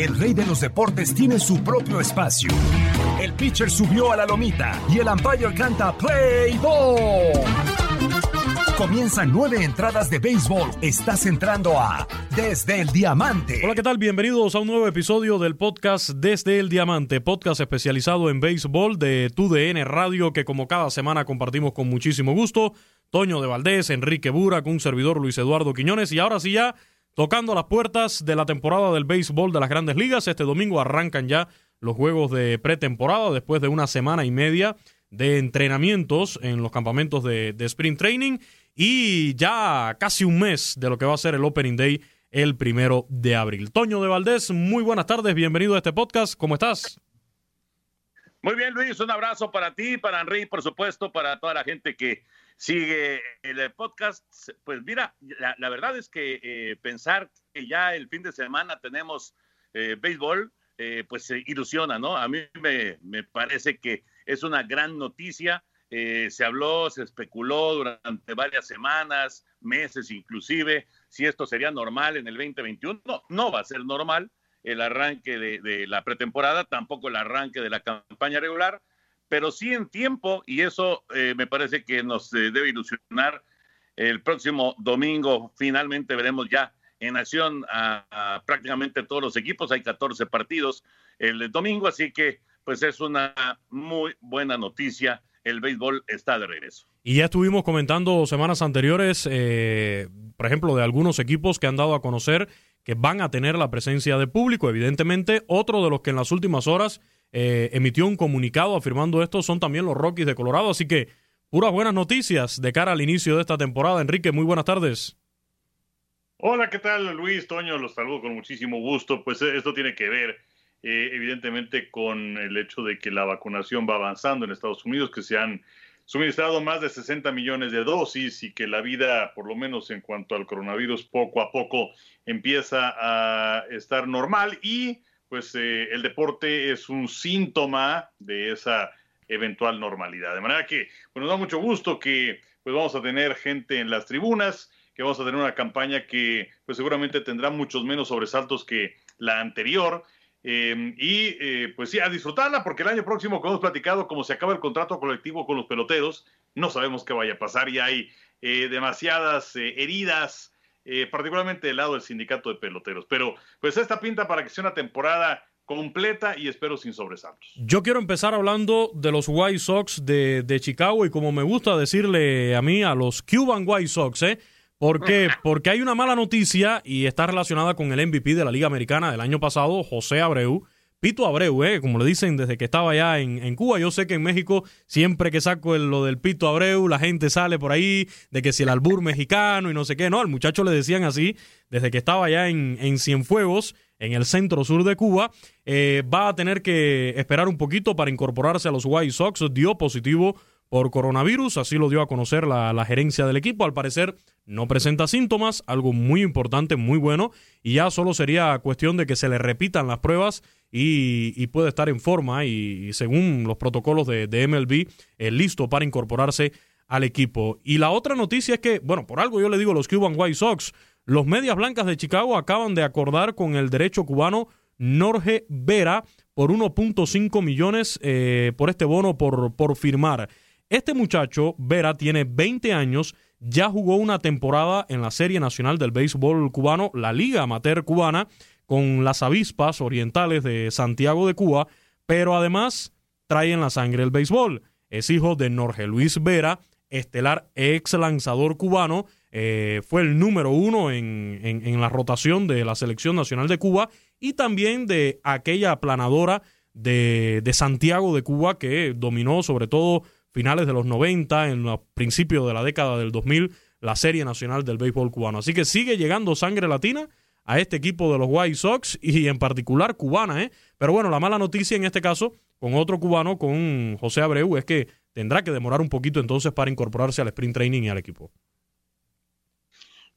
El rey de los deportes tiene su propio espacio. El pitcher subió a la lomita y el umpire canta Play Ball. Comienzan nueve entradas de béisbol. Estás entrando a Desde el Diamante. Hola, ¿qué tal? Bienvenidos a un nuevo episodio del podcast Desde el Diamante, podcast especializado en béisbol de TUDN Radio que como cada semana compartimos con muchísimo gusto. Toño de Valdés, Enrique Bura, con un servidor Luis Eduardo Quiñones y ahora sí ya tocando las puertas de la temporada del béisbol de las grandes ligas. Este domingo arrancan ya los juegos de pretemporada después de una semana y media de entrenamientos en los campamentos de, de, sprint training y ya casi un mes de lo que va a ser el Opening Day el primero de abril. Toño de Valdés, muy buenas tardes, bienvenido a este podcast, ¿cómo estás? Muy bien, Luis, un abrazo para ti, para Henry, por supuesto, para toda la gente que sigue el podcast. Pues mira, la, verdad es que eh, pensar que ya el fin de semana tenemos eh, béisbol, eh, pues se ilusiona, ¿no? A mí me, me, parece que es una gran noticia. se habló, se especuló durante varias semanas, meses inclusive, si esto sería normal en el 2021. No, no va a ser normal el arranque de, de la pretemporada, tampoco el arranque de la campaña regular pero sí en tiempo y eso eh, me parece que nos eh, debe ilusionar. El próximo domingo finalmente veremos ya en acción a, prácticamente todos los equipos. Hay 14 partidos el domingo, así que pues es una muy buena noticia. El béisbol está de regreso. Y ya estuvimos comentando semanas anteriores, eh, por ejemplo, de algunos equipos que han dado a conocer que van a tener la presencia de público. Evidentemente, otro de los que en las últimas horas eh, emitió un comunicado afirmando esto son también los Rockies de Colorado. Así que puras buenas noticias de cara al inicio de esta temporada. Enrique, muy buenas tardes. Hola, ¿qué tal Luis? Toño, los saludo con muchísimo gusto. Pues eh, esto tiene que ver eh, evidentemente con el hecho de que la vacunación va avanzando en Estados Unidos, que se han suministrado más de 60 millones de dosis y que la vida, por lo menos en cuanto al coronavirus, poco a poco empieza a estar normal y pues eh, el deporte es un síntoma de esa eventual normalidad. De manera que pues, nos da mucho gusto que pues vamos a tener gente en las tribunas, que vamos a tener una campaña que pues seguramente tendrá muchos menos sobresaltos que la anterior. Eh, y eh, pues sí, a disfrutarla porque el año próximo, como hemos platicado, como se acaba el contrato colectivo con los peloteros, no sabemos qué vaya a pasar y hay eh, demasiadas heridas, eh, particularmente del lado del sindicato de peloteros. Pero pues esta pinta para que sea una temporada completa y espero sin sobresaltos. Yo quiero empezar hablando de los White Sox de, de, Chicago y como me gusta decirle a mí, a los Cuban White Sox, ¿eh? ¿Por qué? Porque hay una mala noticia y está relacionada con el MVP de la Liga Americana del año pasado, José Abreu. Pito Abreu, eh, como le dicen desde que estaba allá en, en, Cuba. Yo sé que en México, siempre que saco el, lo del Pito Abreu, la gente sale por ahí de que si el albur mexicano y no sé qué. No, al muchacho le decían así desde que estaba allá en, en Cienfuegos, en el centro sur de Cuba. Eh, va a tener que esperar un poquito para incorporarse a los White Sox. Dio positivo por coronavirus, así lo dio a conocer la, gerencia del equipo. Al parecer no presenta síntomas, algo muy importante, muy bueno, y ya solo sería cuestión de que se le repitan las pruebas y, puede estar en forma y, según los protocolos de, MLB, eh, listo para incorporarse al equipo. Y la otra noticia es que, bueno, por algo yo le digo los Cuban White Sox, los Medias Blancas de Chicago acaban de acordar con el derecho cubano Norge Vera por 1.5 millones eh, por este bono por, por firmar. Este muchacho, Vera, tiene 20 años, ya jugó una temporada en la Serie Nacional del Béisbol Cubano, la Liga Amateur Cubana, con las avispas orientales de Santiago de Cuba, pero además trae en la sangre el béisbol. Es hijo de Norge Luis Vera, estelar ex lanzador cubano, eh, fue el número uno en, en, en, la rotación de la Selección Nacional de Cuba y también de aquella aplanadora de, de Santiago de Cuba que dominó sobre todo finales de los 90, en los principios de la década del 2000, la Serie Nacional del Béisbol Cubano. Así que sigue llegando sangre latina a este equipo de los White Sox y en particular cubana, ¿eh? Pero bueno, la mala noticia en este caso con otro cubano, con José Abreu, es que tendrá que demorar un poquito entonces para incorporarse al sprint training y al equipo.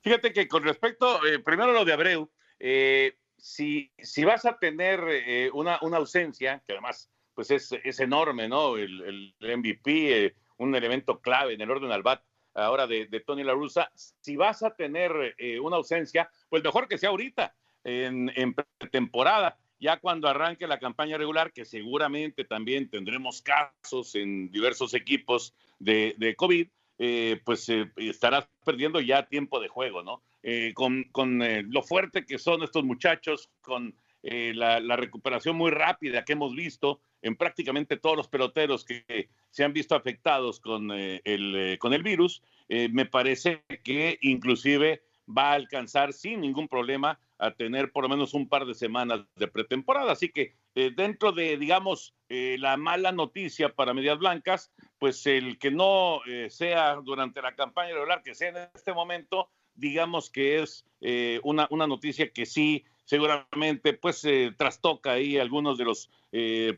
Fíjate que con respecto, eh, primero lo de Abreu, eh, si, si vas a tener eh, una, una, ausencia, que además pues es, es enorme, ¿no? El, el MVP, un elemento clave en el orden al bat ahora de, de Tony La Russa, si vas a tener una ausencia, pues mejor que sea ahorita, en, en temporada ya cuando arranque la campaña regular, que seguramente también tendremos casos en diversos equipos de, de COVID, eh, pues eh, estarás perdiendo ya tiempo de juego, ¿no? Eh, con, con lo fuerte que son estos muchachos, con la, recuperación muy rápida que hemos visto en prácticamente todos los peloteros que se han visto afectados con, el, con el virus, me parece que inclusive va a alcanzar sin ningún problema a tener por lo menos un par de semanas de pretemporada. Así que eh, dentro de, digamos, eh, la mala noticia para Medias Blancas, pues el que no eh, sea durante la campaña regular, que sea en este momento, digamos que es una, una, noticia que sí, seguramente, pues trastoca ahí algunos de los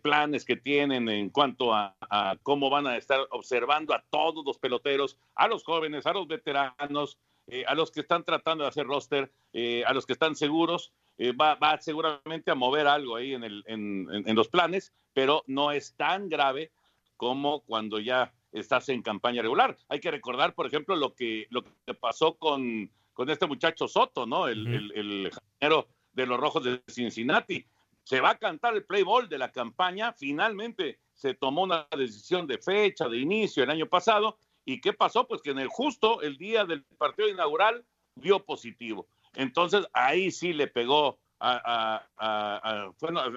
planes que tienen en cuanto a, a cómo van a estar observando a todos los peloteros, a los jóvenes, a los veteranos, eh, a los que están tratando de hacer roster, eh, a los que están seguros, eh, va, va, seguramente a mover algo ahí en, el, en, en, los planes, pero no es tan grave como cuando ya estás en campaña regular. Hay que recordar, por ejemplo, lo que, lo que pasó con, con este muchacho Soto, ¿no? El, uh -huh. el, el de los Rojos de Cincinnati. Se va a cantar el play ball de la campaña. Finalmente se tomó una decisión de fecha, de inicio el año pasado, ¿Y qué pasó? Pues que en el justo el día del partido inaugural dio positivo. Entonces ahí sí le pegó a, a, a,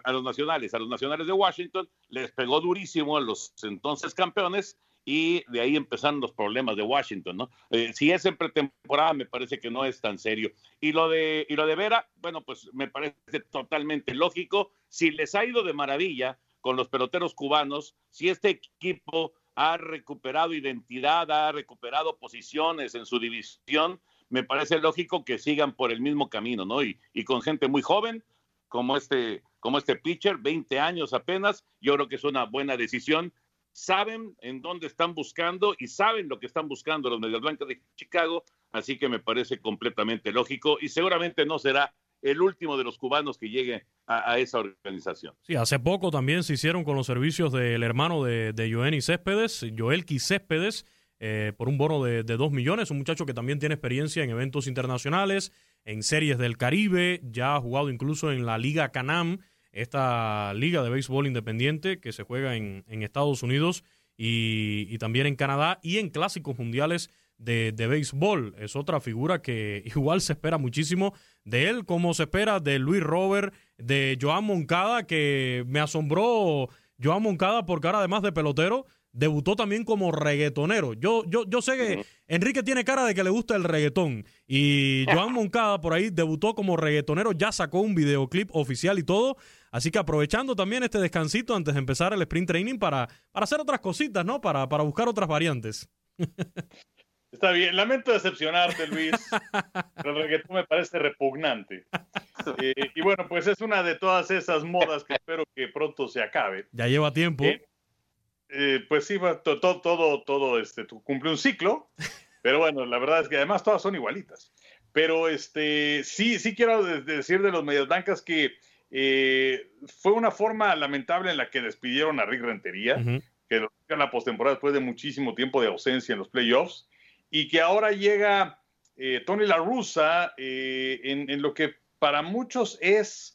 a, los nacionales, a los nacionales de Washington, les pegó durísimo a los entonces campeones y de ahí empezaron los problemas de Washington, ¿no? Eh, si es en pretemporada, me parece que no es tan serio. Y lo de, y lo de Vera, bueno, pues me parece totalmente lógico. Si les ha ido de maravilla con los peloteros cubanos, si este equipo ha recuperado identidad, ha recuperado posiciones en su división, me parece lógico que sigan por el mismo camino, ¿no? Y, y con gente muy joven, como este, como este pitcher, 20 años apenas, yo creo que es una buena decisión. Saben en dónde están buscando y saben lo que están buscando los Medias Blancas de Chicago, así que me parece completamente lógico y seguramente no será el último de los cubanos que llegue a, esa organización. Sí, hace poco también se hicieron con los servicios del hermano de, de Joenny Céspedes, Joelqui Céspedes, eh, por un bono de, de dos millones, un muchacho que también tiene experiencia en eventos internacionales, en series del Caribe, ya ha jugado incluso en la Liga Canam, esta liga de béisbol independiente que se juega en, en Estados Unidos y, y también en Canadá y en clásicos mundiales de, de, béisbol. Es otra figura que igual se espera muchísimo de él, como se espera de Luis Robert, de Joan Moncada, que me asombró Joan Moncada porque ahora además de pelotero, debutó también como reggaetonero. Yo, yo, yo sé que Enrique tiene cara de que le gusta el reggaetón y Joan Moncada por ahí debutó como reggaetonero, ya sacó un videoclip oficial y todo. Así que aprovechando también este descansito antes de empezar el sprint training para, para hacer otras cositas, ¿no? Para, para buscar otras variantes. Está bien, lamento decepcionarte, Luis, pero el reggaetón me parece repugnante. Eh, y bueno, pues es una de todas esas modas que espero que pronto se acabe. Ya lleva tiempo. Eh, eh, pues sí, todo, todo, todo, este, cumple un ciclo, pero bueno, la verdad es que además todas son igualitas. Pero este, sí, sí quiero decir de los Medias Blancas que eh, fue una forma lamentable en la que despidieron a Rick Rentería, uh -huh. que lo en la postemporada después de muchísimo tiempo de ausencia en los playoffs y que ahora llega eh, Tony La Russa eh, en, en, lo que para muchos es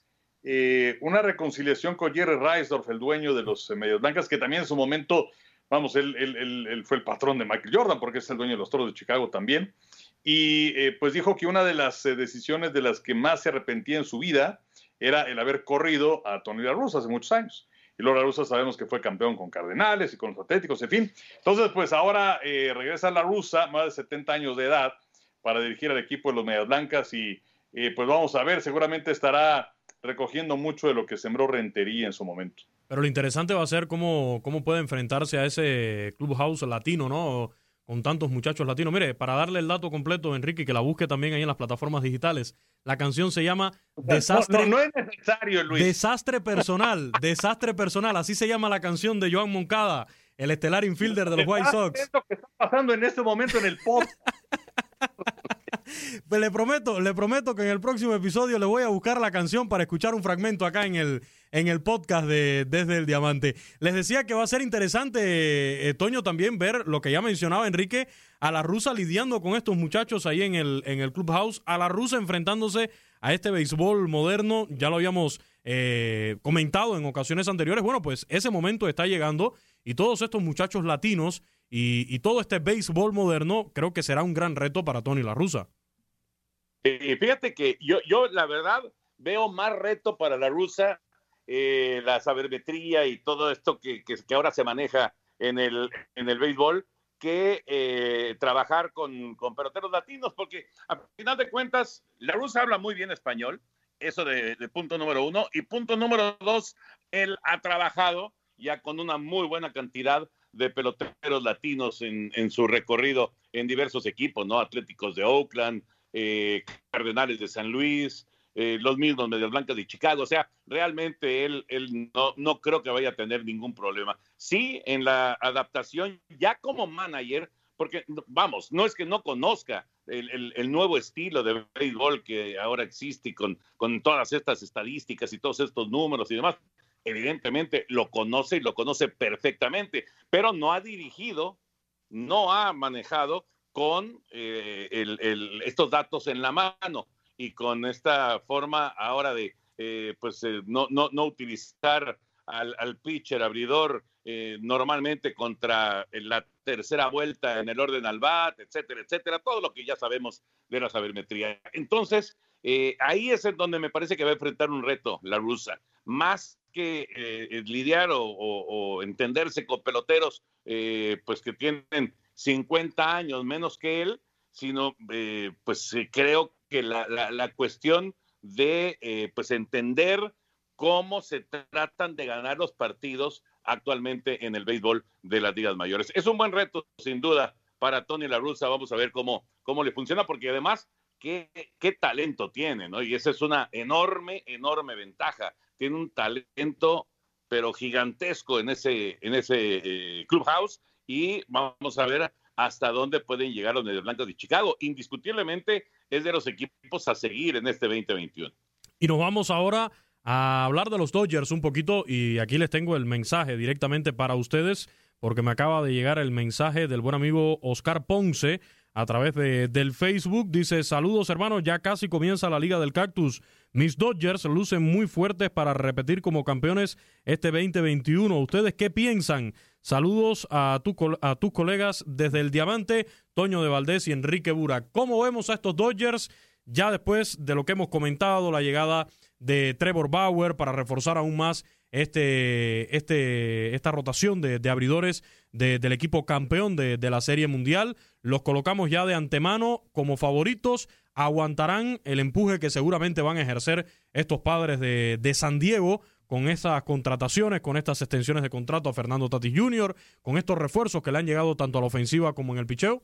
una reconciliación con Jerry Reisdorf, el dueño de los Medias Blancas, que también en su momento, vamos, él, él, él, él, fue el patrón de Michael Jordan, porque es el dueño de los Toros de Chicago también, y pues dijo que una de las decisiones de las que más se arrepentía en su vida era el haber corrido a Tony La Russa hace muchos años y Laura Russa sabemos que fue campeón con Cardenales y con los Atléticos, en fin. Entonces, pues ahora eh, regresa la Russa, más de 70 años de edad, para dirigir al equipo de los Medias Blancas y eh, pues vamos a ver, seguramente estará recogiendo mucho de lo que sembró Rentería en su momento. Pero lo interesante va a ser cómo, cómo puede enfrentarse a ese clubhouse latino, ¿no? Con tantos muchachos latinos. Mire, para darle el dato completo, Enrique, que la busque también ahí en las plataformas digitales, la canción se llama Desastre. No, es necesario, Luis. Desastre personal, desastre personal, así se llama la canción de Joan Moncada, el estelar infielder de los White Sox. Que está pasando en este momento en el pop. Pues le prometo, le prometo que en el próximo episodio le voy a buscar la canción para escuchar un fragmento acá en el, en el podcast de Desde el Diamante. Les decía que va a ser interesante, eh, Toño, también ver lo que ya mencionaba Enrique, a la rusa lidiando con estos muchachos ahí en el, en el clubhouse, a la rusa enfrentándose a este béisbol moderno, ya lo habíamos eh, comentado en ocasiones anteriores. Bueno, pues ese momento está llegando y todos estos muchachos latinos y, todo este béisbol moderno creo que será un gran reto para Tony La Rusa. Eh, fíjate que yo, yo la verdad veo más reto para la rusa eh, la sabermetría y todo esto que, que, ahora se maneja en el, en el béisbol que eh, trabajar con, con, peloteros latinos, porque a final de cuentas, la rusa habla muy bien español, eso de, de, punto número uno, y punto número dos, él ha trabajado ya con una muy buena cantidad de peloteros latinos en, en su recorrido en diversos equipos, ¿no? Atléticos de Oakland, eh, Cardenales de San Luis, eh, los mismos Medias Blancas de Chicago. O sea, realmente él, él no, no creo que vaya a tener ningún problema. Sí, en la adaptación, ya como manager, porque vamos, no es que no conozca el, el, nuevo estilo de béisbol que ahora existe con, con todas estas estadísticas y todos estos números y demás. Evidentemente lo conoce y lo conoce perfectamente, pero no ha dirigido, no ha manejado con eh, estos datos en la mano y con esta forma ahora de eh, pues eh, no, no, no, utilizar al, pitcher abridor normalmente contra la tercera vuelta en el orden al bat, etcétera, etcétera, todo lo que ya sabemos de la sabermetría. Entonces, ahí es en donde me parece que va a enfrentar un reto la rusa, más que lidiar o, o, entenderse con peloteros pues que tienen 50 años menos que él, sino pues creo que la, la, cuestión de eh, pues entender cómo se tratan de ganar los partidos actualmente en el béisbol de las ligas mayores. Es un buen reto, sin duda, para Tony La Russa. Vamos a ver cómo, cómo le funciona, porque además, qué, qué talento tiene, ¿no? Y esa es una enorme, enorme ventaja. Tiene un talento, pero gigantesco en ese, en ese eh, clubhouse. Y vamos a ver hasta dónde pueden llegar los Blancas de Chicago. Indiscutiblemente es de los equipos a seguir en este 2021. Y nos vamos ahora a hablar de los Dodgers un poquito y aquí les tengo el mensaje directamente para ustedes porque me acaba de llegar el mensaje del buen amigo Oscar Ponce a través de, del Facebook. Dice, saludos hermanos, ya casi comienza la Liga del Cactus. Mis Dodgers lucen muy fuertes para repetir como campeones este 2021. ¿Ustedes qué piensan? Saludos a, tu, a tus colegas desde el Diamante, Toño de Valdés y Enrique Burak. ¿Cómo vemos a estos Dodgers? Ya después de lo que hemos comentado, la llegada de Trevor Bauer para reforzar aún más este, este, esta rotación de, abridores de, del equipo campeón de, la Serie Mundial. Los colocamos ya de antemano como favoritos. Aguantarán el empuje que seguramente van a ejercer estos padres de San Diego con esas contrataciones, con estas extensiones de contrato a Fernando Tatis Jr., con estos refuerzos que le han llegado tanto a la ofensiva como en el picheo?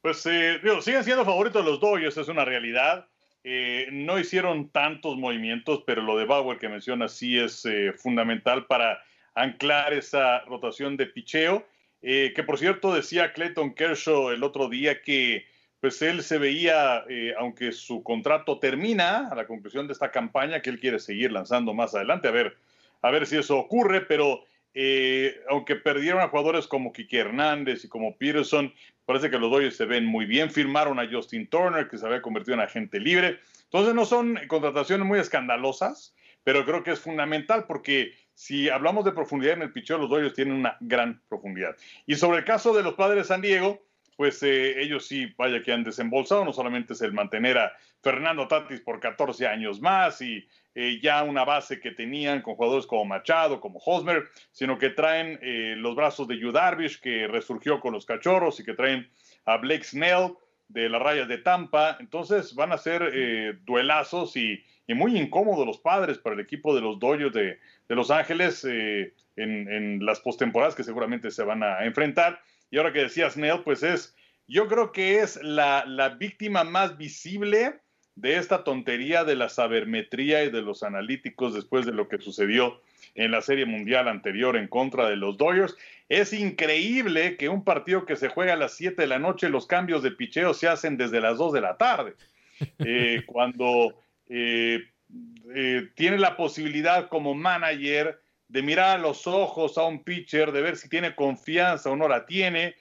Pues eh, siguen siendo favoritos los Dodgers, es una realidad. Eh, no hicieron tantos movimientos, pero lo de Bauer que menciona sí es eh, fundamental para anclar esa rotación de picheo. Eh, que por cierto decía Clayton Kershaw el otro día que pues él se veía, eh, aunque su contrato termina a la conclusión de esta campaña, que él quiere seguir lanzando más adelante, a ver, a ver si eso ocurre, pero eh, aunque perdieron a jugadores como Kike Hernández y como Peterson, parece que los Dodgers se ven muy bien, firmaron a Justin Turner, que se había convertido en agente libre, entonces no son contrataciones muy escandalosas, pero creo que es fundamental porque si hablamos de profundidad en el picheo, los Dodgers tienen una gran profundidad. Y sobre el caso de los padres de San Diego, pues eh, ellos sí, vaya que han desembolsado, no solamente es el mantener a Fernando Tatis por 14 años más y eh, ya una base que tenían con jugadores como Machado, como Hosmer, sino que traen eh, los brazos de Yu Darvish, que resurgió con los cachorros, y que traen a Blake Snell de las rayas de Tampa. Entonces van a ser duelazos y, muy incómodos los padres para el equipo de los Dodgers de, de Los Ángeles en, en las postemporadas que seguramente se van a enfrentar Y ahora que decía Snell, pues es, yo creo que es la, la víctima más visible de esta tontería de la sabermetría y de los analíticos después de lo que sucedió en la Serie Mundial anterior en contra de los Dodgers. Es increíble que un partido que se juega a las 7 de la noche, los cambios de picheo se hacen desde las 2 de la tarde. Eh, cuando eh, eh, tiene la posibilidad como manager de mirar a los ojos a un pitcher, de ver si tiene confianza o no la tiene,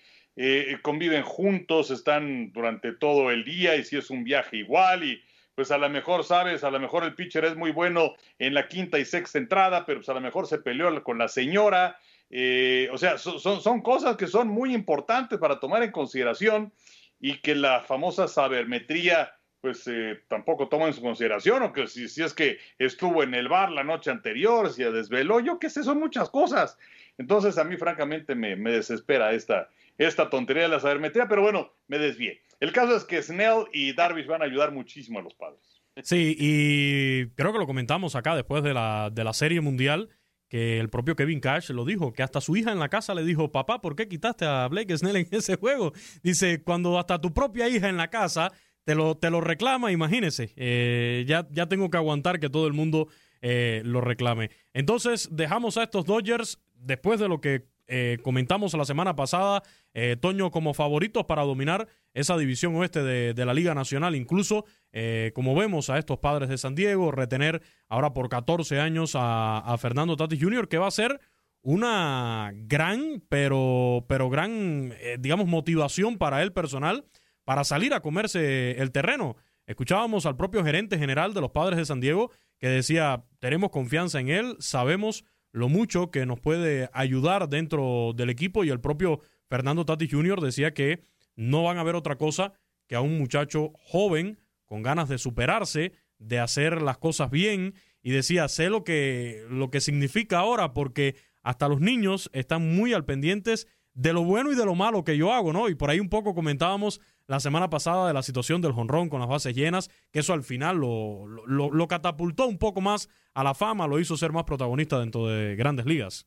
conviven juntos, están durante todo el día y si es un viaje igual y pues a lo mejor, sabes, a lo mejor el pitcher es muy bueno en la quinta y sexta entrada, pero pues a lo mejor se peleó con la señora. Eh, o sea, son, son cosas que son muy importantes para tomar en consideración y que la famosa sabermetría pues eh, tampoco toma en su consideración, o que si, si, es que estuvo en el bar la noche anterior, si desveló, yo qué sé, son muchas cosas. Entonces a mí francamente me, me desespera esta, esta tontería de la sabermetría, pero bueno, me desvié. El caso es que Snell y Darvish van a ayudar muchísimo a los padres. Sí, y creo que lo comentamos acá después de la, de la Serie Mundial, que el propio Kevin Cash lo dijo, que hasta su hija en la casa le dijo, papá, ¿por qué quitaste a Blake Snell en ese juego? Dice, cuando hasta tu propia hija en la casa te lo, te lo reclama, imagínese, eh, ya, ya tengo que aguantar que todo el mundo eh, lo reclame. Entonces, dejamos a estos Dodgers, después de lo que eh, comentamos la semana pasada, eh, Toño como favoritos para dominar esa división oeste de, la Liga Nacional. Incluso, eh, como vemos a estos padres de San Diego, retener ahora por 14 años a, Fernando Tatis Jr., que va a ser una gran, pero, pero gran, digamos, motivación para él personal para salir a comerse el terreno. Escuchábamos al propio gerente general de los padres de San Diego que decía, tenemos confianza en él, sabemos lo mucho que nos puede ayudar dentro del equipo y el propio Fernando Tati Jr. decía que no van a ver otra cosa que a un muchacho joven con ganas de superarse, de hacer las cosas bien y decía, sé lo que, lo que significa ahora porque hasta los niños están muy al pendientes de lo bueno y de lo malo que yo hago, ¿no? Y por ahí un poco comentábamos la semana pasada de la situación del jonrón con las bases llenas, que eso al final lo, catapultó un poco más a la fama, lo hizo ser más protagonista dentro de grandes ligas.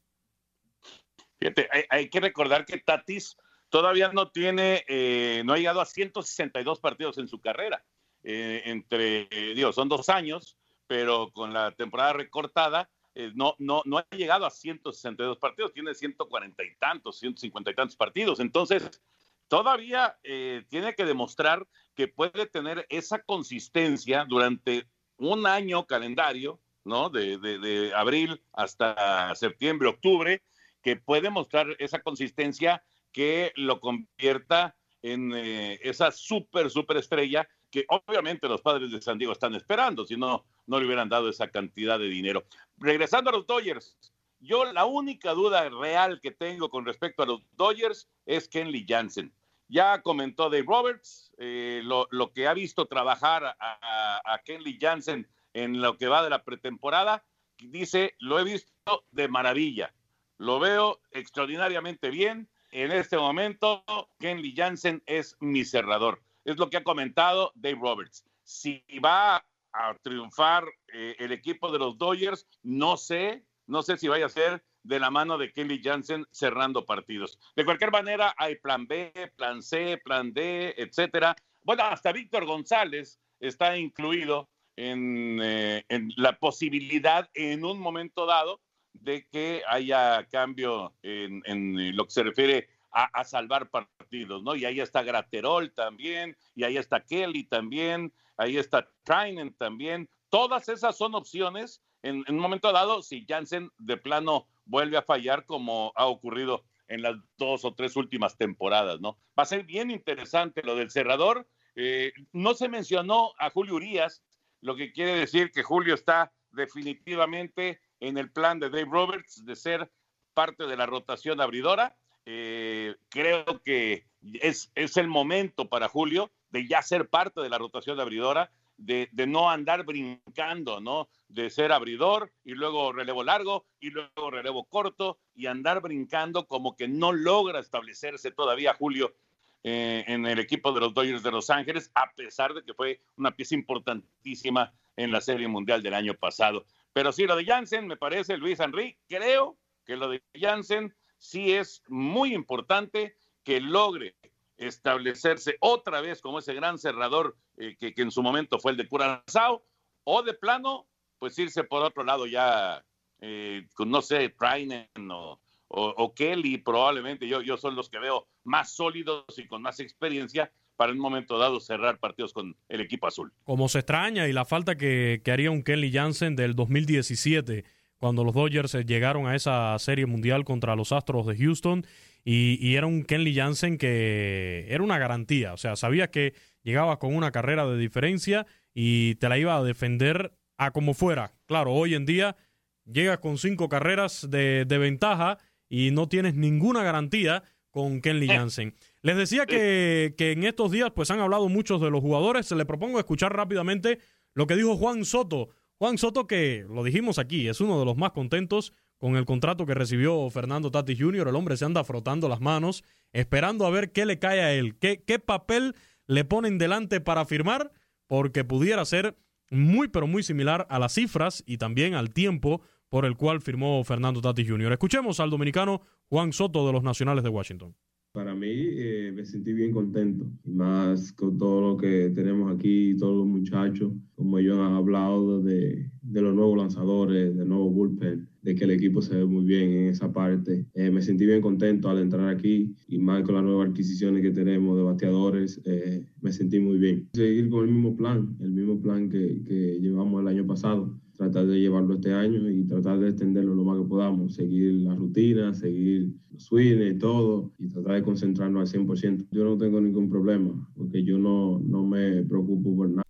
Fíjate, hay, que recordar que Tatis todavía no tiene, eh, no ha llegado a 162 partidos en su carrera. Eh, entre, eh, digo, son dos años, pero con la temporada recortada, no, no, no ha llegado a 162 partidos, tiene 140 y tantos, 150 y tantos partidos. Entonces, todavía eh, tiene que demostrar que puede tener esa consistencia durante un año calendario, ¿no? De, abril hasta septiembre, octubre, que puede mostrar esa consistencia que lo convierta en eh, esa súper, súper estrella que obviamente los padres de San Diego están esperando, si no, no le hubieran dado esa cantidad de dinero. Regresando a los Dodgers, yo la única duda real que tengo con respecto a los Dodgers es Kenley Jansen. Ya comentó Dave Roberts eh, lo, que ha visto trabajar a, Kenley Jansen en lo que va de la pretemporada. Dice, lo he visto de maravilla. Lo veo extraordinariamente bien. En este momento, Kenley Jansen es mi cerrador. Es lo que ha comentado Dave Roberts. Si va a triunfar eh, el equipo de los Dodgers, no sé, no sé si vaya a ser de la mano de Kelly Jansen cerrando partidos. De cualquier manera, hay plan B, plan C, plan D, etcétera. Bueno, hasta Víctor González está incluido en, eh, la posibilidad en un momento dado de que haya cambio en, lo que se refiere a, salvar partidos, ¿no? Y ahí está Graterol también, y ahí está Kelly también, ahí está Trainen también. Todas esas son opciones en, en un momento dado si Jansen de plano vuelve a fallar como ha ocurrido en las dos o tres últimas temporadas, ¿no? Va a ser bien interesante lo del cerrador. Eh, no se mencionó a Julio Urias, lo que quiere decir que Julio está definitivamente en el plan de Dave Roberts de ser parte de la rotación abridora. Eh, creo que es, es el momento para Julio de ya ser parte de la rotación abridora de, no andar brincando, ¿no? De ser abridor y luego relevo largo y luego relevo corto y andar brincando como que no logra establecerse todavía Julio eh, en el equipo de los Dodgers de Los Ángeles, a pesar de que fue una pieza importantísima en la Serie Mundial del año pasado. Pero sí, lo de Jansen, me parece, Luis Henry, creo que lo de Jansen sí es muy importante que logre establecerse otra vez como ese gran cerrador eh, que, en su momento fue el de Curazao, o de plano, pues irse por otro lado ya, eh, con, no sé, Trainen o, Kelly, probablemente yo, yo son los que veo más sólidos y con más experiencia para en un momento dado cerrar partidos con el equipo azul. Como se extraña y la falta que, que haría un Kelly Jansen del 2017 cuando los Dodgers llegaron a esa serie mundial contra los Astros de Houston y, era un Kenley Jansen que era una garantía, o sea, sabía que llegaba con una carrera de diferencia y te la iba a defender a como fuera. Claro, hoy en día llegas con cinco carreras de, ventaja y no tienes ninguna garantía con Kenley eh. Jansen. Les decía que, que, en estos días pues han hablado muchos de los jugadores. Se le propongo escuchar rápidamente lo que dijo Juan Soto. Juan Soto que, lo dijimos aquí, es uno de los más contentos con el contrato que recibió Fernando Tati Jr., el hombre se anda frotando las manos, esperando a ver qué le cae a él, qué, qué papel le ponen delante para firmar, porque pudiera ser muy, pero muy similar a las cifras y también al tiempo por el cual firmó Fernando Tati Jr. Escuchemos al dominicano Juan Soto de los Nacionales de Washington. Para mí eh, me sentí bien contento, más con todo lo que tenemos aquí, todos los muchachos, como ellos han hablado de, de los nuevos lanzadores, del nuevo bullpen, de que el equipo se ve muy bien en esa parte. Eh, me sentí bien contento al entrar aquí y más con las nuevas adquisiciones que tenemos de bateadores, eh, me sentí muy bien. Seguir con el mismo plan, el mismo plan que llevamos el año pasado tratar de llevarlo este año y tratar de extenderlo lo más que podamos, seguir la rutina, seguir los swings y todo, y tratar de concentrarnos al 100%. Yo no tengo ningún problema, porque yo no, no me preocupo por nada.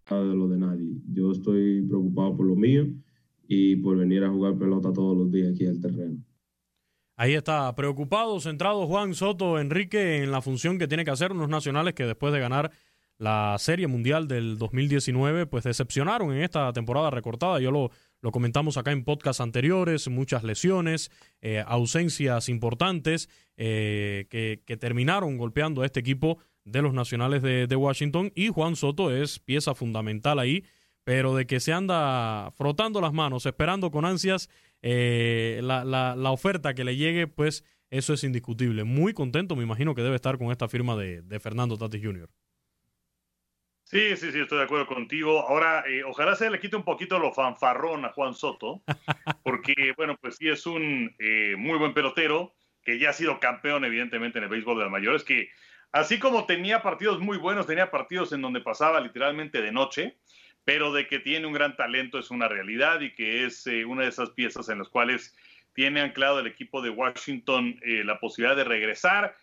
De lo de nadie. Yo estoy preocupado por lo mío y por venir a jugar pelota todos los días aquí al terreno. Ahí está, preocupado, centrado Juan Soto Enrique en la función que tiene que hacer unos nacionales que después de ganar la Serie Mundial del 2019, pues decepcionaron en esta temporada recortada. Yo lo, lo comentamos acá en podcasts anteriores, muchas lesiones, eh, ausencias importantes eh, que, terminaron golpeando a este equipo de los Nacionales de, Washington y Juan Soto es pieza fundamental ahí, pero de que se anda frotando las manos, esperando con ansias eh, la, la, oferta que le llegue, pues eso es indiscutible. Muy contento, me imagino que debe estar con esta firma de, de Fernando Tatis Jr. Sí, sí, sí, estoy de acuerdo contigo. Ahora, eh, ojalá se le quite un poquito lo fanfarrón a Juan Soto, porque, bueno, pues sí es un eh, muy buen pelotero, que ya ha sido campeón, evidentemente, en el béisbol de las mayores, que así como tenía partidos muy buenos, tenía partidos en donde pasaba literalmente de noche, pero de que tiene un gran talento es una realidad y que es eh, una de esas piezas en las cuales tiene anclado el equipo de Washington la posibilidad de regresar.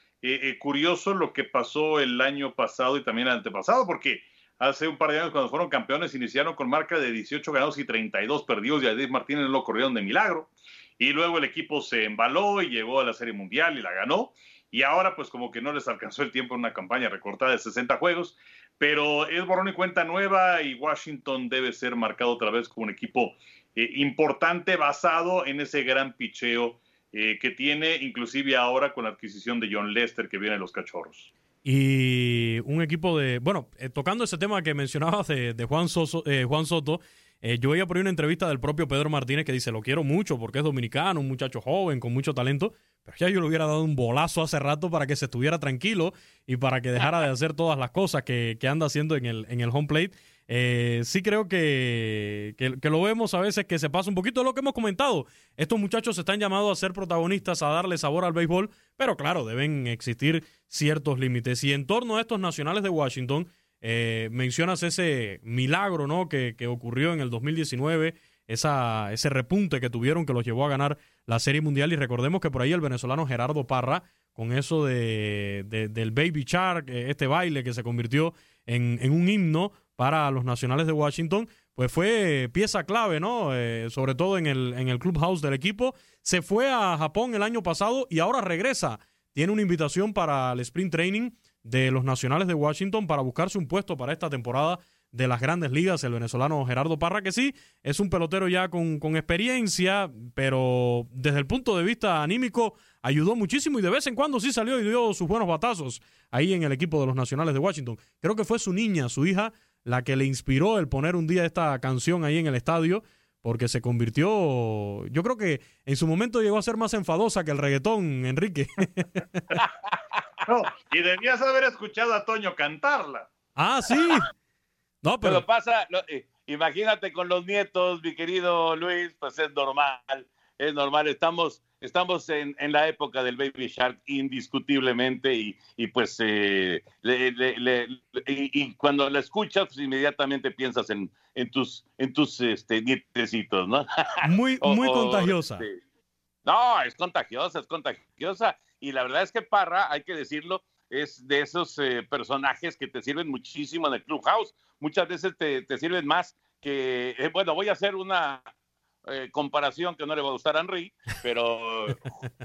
curioso lo que pasó el año pasado y también el antepasado, porque hace un par de años cuando fueron campeones iniciaron con marca de 18 ganados y 32 perdidos y a Dave Martínez lo corrieron de milagro y luego el equipo se embaló y llegó a la Serie Mundial y la ganó y ahora pues como que no les alcanzó el tiempo en una campaña recortada de 60 juegos, pero es borrón y cuenta nueva y Washington debe ser marcado otra vez como un equipo eh, importante basado en ese gran picheo eh, que tiene inclusive ahora con la adquisición de John Lester que viene de los Cachorros. Y un equipo de. Bueno, eh, tocando ese tema que mencionabas de, Juan, Soso, Juan Soto, eh, yo veía por una entrevista del propio Pedro Martínez que dice: Lo quiero mucho porque es dominicano, un muchacho joven con mucho talento. Pero ya yo le hubiera dado un bolazo hace rato para que se estuviera tranquilo y para que dejara de hacer todas las cosas que, que anda haciendo en el, en el home plate. Eh, sí creo que, que, lo vemos a veces que se pasa un poquito de lo que hemos comentado. Estos muchachos están llamados a ser protagonistas, a darle sabor al béisbol, pero claro, deben existir ciertos límites. Y en torno a estos nacionales de Washington, eh, mencionas ese milagro ¿no? que, que ocurrió en el 2019, esa, ese repunte que tuvieron que los llevó a ganar la Serie Mundial. Y recordemos que por ahí el venezolano Gerardo Parra, con eso de, del Baby Shark, eh, este baile que se convirtió en, en un himno, para los Nacionales de Washington, pues fue pieza clave, ¿no? Eh, sobre todo en el, en el clubhouse del equipo. Se fue a Japón el año pasado y ahora regresa. Tiene una invitación para el sprint training de los Nacionales de Washington para buscarse un puesto para esta temporada de las grandes ligas, el venezolano Gerardo Parra, que sí, es un pelotero ya con, con, experiencia, pero desde el punto de vista anímico ayudó muchísimo y de vez en cuando sí salió y dio sus buenos batazos ahí en el equipo de los Nacionales de Washington. Creo que fue su niña, su hija, la que le inspiró el poner un día esta canción ahí en el estadio, porque se convirtió, yo creo que en su momento llegó a ser más enfadosa que el reggaetón, Enrique. no, y debías haber escuchado a Toño cantarla. Ah, sí. No, pero, pasa, eh, imagínate con los nietos, mi querido Luis, pues es normal, es normal. Estamos, estamos en, en la época del Baby Shark indiscutiblemente y, y pues eh, y, cuando la escuchas, pues inmediatamente piensas en, en tus, en tus este, nietecitos, ¿no? Muy, muy contagiosa. Este, no, es contagiosa, es contagiosa. Y la verdad es que Parra, hay que decirlo, es de esos eh, personajes que te sirven muchísimo en el Clubhouse. Muchas veces te, sirven más que, eh, bueno, voy a hacer una eh, comparación que no le va a gustar a Henry, pero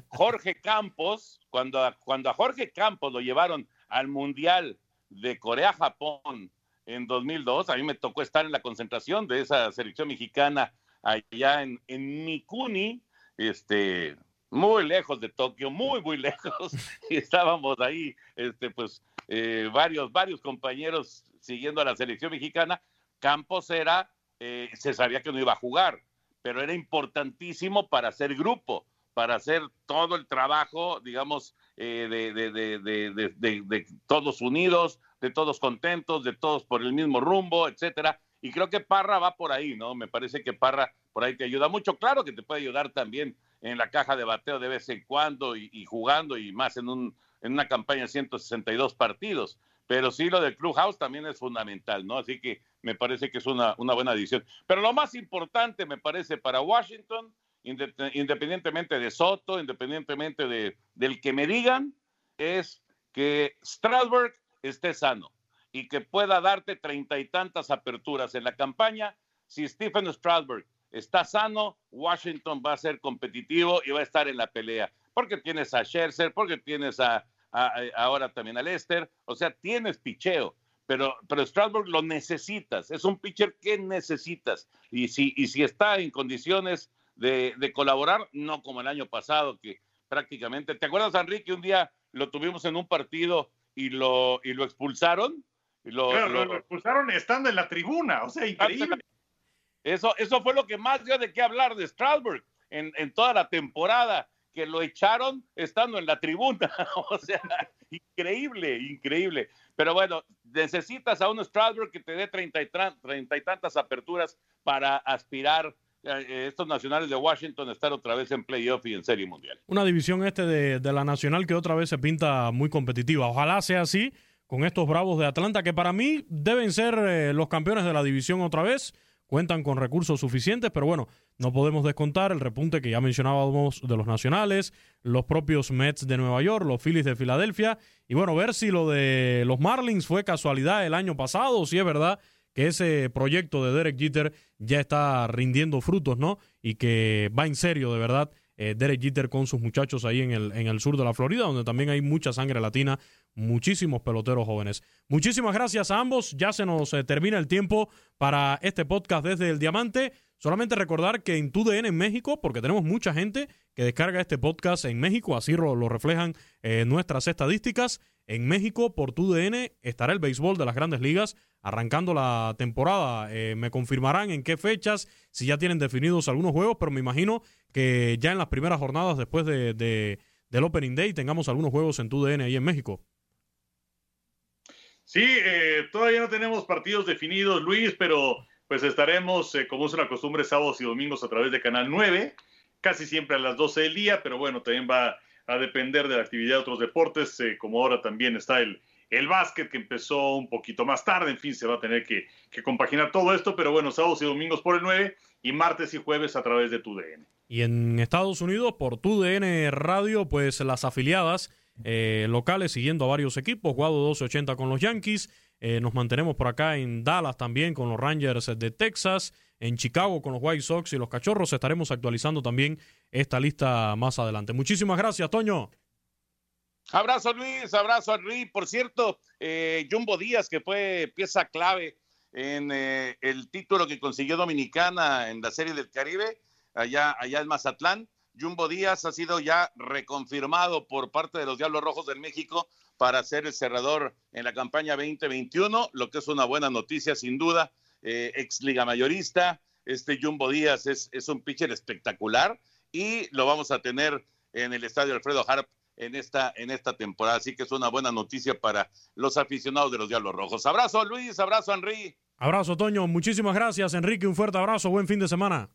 Jorge Campos, cuando a, cuando a Jorge Campos lo llevaron al Mundial de Corea-Japón en 2002, a mí me tocó estar en la concentración de esa selección mexicana allá en, en Mikuni, este, muy lejos de Tokio, muy, muy lejos, y estábamos ahí, este, pues, eh, varios, varios compañeros siguiendo a la selección mexicana. Campos era, eh, se sabía que no iba a jugar, pero era importantísimo para hacer grupo, para hacer todo el trabajo, digamos, eh, de, de, de, de, todos unidos, de todos contentos, de todos por el mismo rumbo, etcétera. Y creo que Parra va por ahí, ¿no? Me parece que Parra por ahí te ayuda mucho. Claro que te puede ayudar también en la caja de bateo de vez en cuando y, jugando y más en, un, en una campaña de 162 partidos. Pero sí, lo del Clubhouse también es fundamental, ¿no? Así que me parece que es una, una buena adición. Pero lo más importante, me parece, para Washington, independientemente de Soto, independientemente de, del que me digan, es que Strasburg esté sano y que pueda darte treinta y tantas aperturas en la campaña. Si Stephen Strasburg está sano, Washington va a ser competitivo y va a estar en la pelea. Porque tienes a Scherzer, porque tienes a, ahora también a Lester, o sea, tienes picheo. Pero, pero Strasburg lo necesitas, es un pitcher que necesitas. Y si, y si está en condiciones de, colaborar, no como el año pasado, que prácticamente, ¿te acuerdas, Enrique? Un día lo tuvimos en un partido y lo, y lo expulsaron. lo, lo, expulsaron estando en la tribuna, o sea, increíble. Eso, eso fue lo que más dio de qué hablar de Strasburg en, en toda la temporada, que lo echaron estando en la tribuna. o sea, increíble, increíble. Pero bueno, necesitas a un Strasburg que te dé treinta y, treinta y tantas aperturas para aspirar eh, estos nacionales de Washington estar otra vez en playoff y en serie mundial. Una división este de, de, la nacional que otra vez se pinta muy competitiva. Ojalá sea así con estos Bravos de Atlanta, que para mí deben ser eh, los campeones de la división otra vez cuentan con recursos suficientes, pero bueno, no podemos descontar el repunte que ya mencionábamos de los nacionales, los propios Mets de Nueva York, los Phillies de Filadelfia, y bueno, ver si lo de los Marlins fue casualidad el año pasado si es verdad que ese proyecto de Derek Jeter ya está rindiendo frutos, ¿no? Y que va en serio, de verdad, eh, Derek Jeter con sus muchachos ahí en el, en el sur de la Florida, donde también hay mucha sangre latina, muchísimos peloteros jóvenes. Muchísimas gracias a ambos. Ya se nos eh, termina el tiempo para este podcast desde el Diamante. Solamente recordar que en TUDN en México, porque tenemos mucha gente que descarga este podcast en México, así lo, reflejan eh, nuestras estadísticas. En México, por TUDN, estará el béisbol de las grandes ligas arrancando la temporada. Eh, me confirmarán en qué fechas, si ya tienen definidos algunos juegos, pero me imagino que ya en las primeras jornadas después de, del Opening Day tengamos algunos juegos en TUDN ahí en México. Sí, eh, todavía no tenemos partidos definidos, Luis, pero pues estaremos, eh, como es una costumbre, sábados y domingos a través de Canal 9, casi siempre a las 12 del día, pero bueno, también va a depender de la actividad de otros deportes, eh, como ahora también está el, el básquet que empezó un poquito más tarde, en fin, se va a tener que, que, compaginar todo esto, pero bueno, sábados y domingos por el 9 y martes y jueves a través de TUDN. Y en Estados Unidos, por TUDN Radio, pues las afiliadas eh, locales siguiendo a varios equipos. Guado 1280 con los Yankees. Eh, nos mantenemos por acá en Dallas también con los Rangers de Texas. En Chicago con los White Sox y los Cachorros. Estaremos actualizando también esta lista más adelante. Muchísimas gracias, Toño. Abrazo Luis, abrazo a Luis. Por cierto, eh, Jumbo Díaz, que fue pieza clave en eh, el título que consiguió Dominicana en la Serie del Caribe, allá, allá en Mazatlán. Jumbo Díaz ha sido ya reconfirmado por parte de los Diablos Rojos del México para ser el cerrador en la campaña 2021, lo que es una buena noticia sin duda. Eh, ex liga mayorista, este Jumbo Díaz es, un pitcher espectacular y lo vamos a tener en el estadio Alfredo Harp en esta, en esta temporada. Así que es una buena noticia para los aficionados de los Diablos Rojos. Abrazo Luis, abrazo Henry. Abrazo Toño, muchísimas gracias Enrique, un fuerte abrazo, buen fin de semana.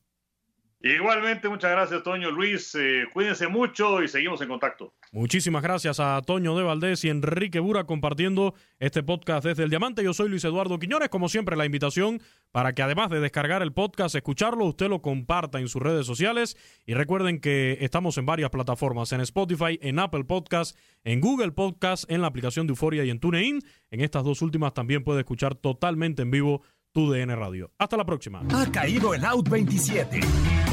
Igualmente, muchas gracias, Toño Luis. Eh, cuídense mucho y seguimos en contacto. Muchísimas gracias a Toño de Valdés y Enrique Bura compartiendo este podcast desde el Diamante. Yo soy Luis Eduardo Quiñones. Como siempre, la invitación para que además de descargar el podcast, escucharlo, usted lo comparta en sus redes sociales. Y recuerden que estamos en varias plataformas: en Spotify, en Apple Podcast, en Google Podcast, en la aplicación de Euforia y en TuneIn. En estas dos últimas también puede escuchar totalmente en vivo tu DN Radio. Hasta la próxima. Ha caído el Out 27.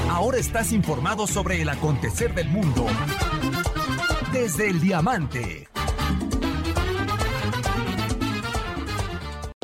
Ahora estás informado sobre el acontecer del mundo desde el diamante.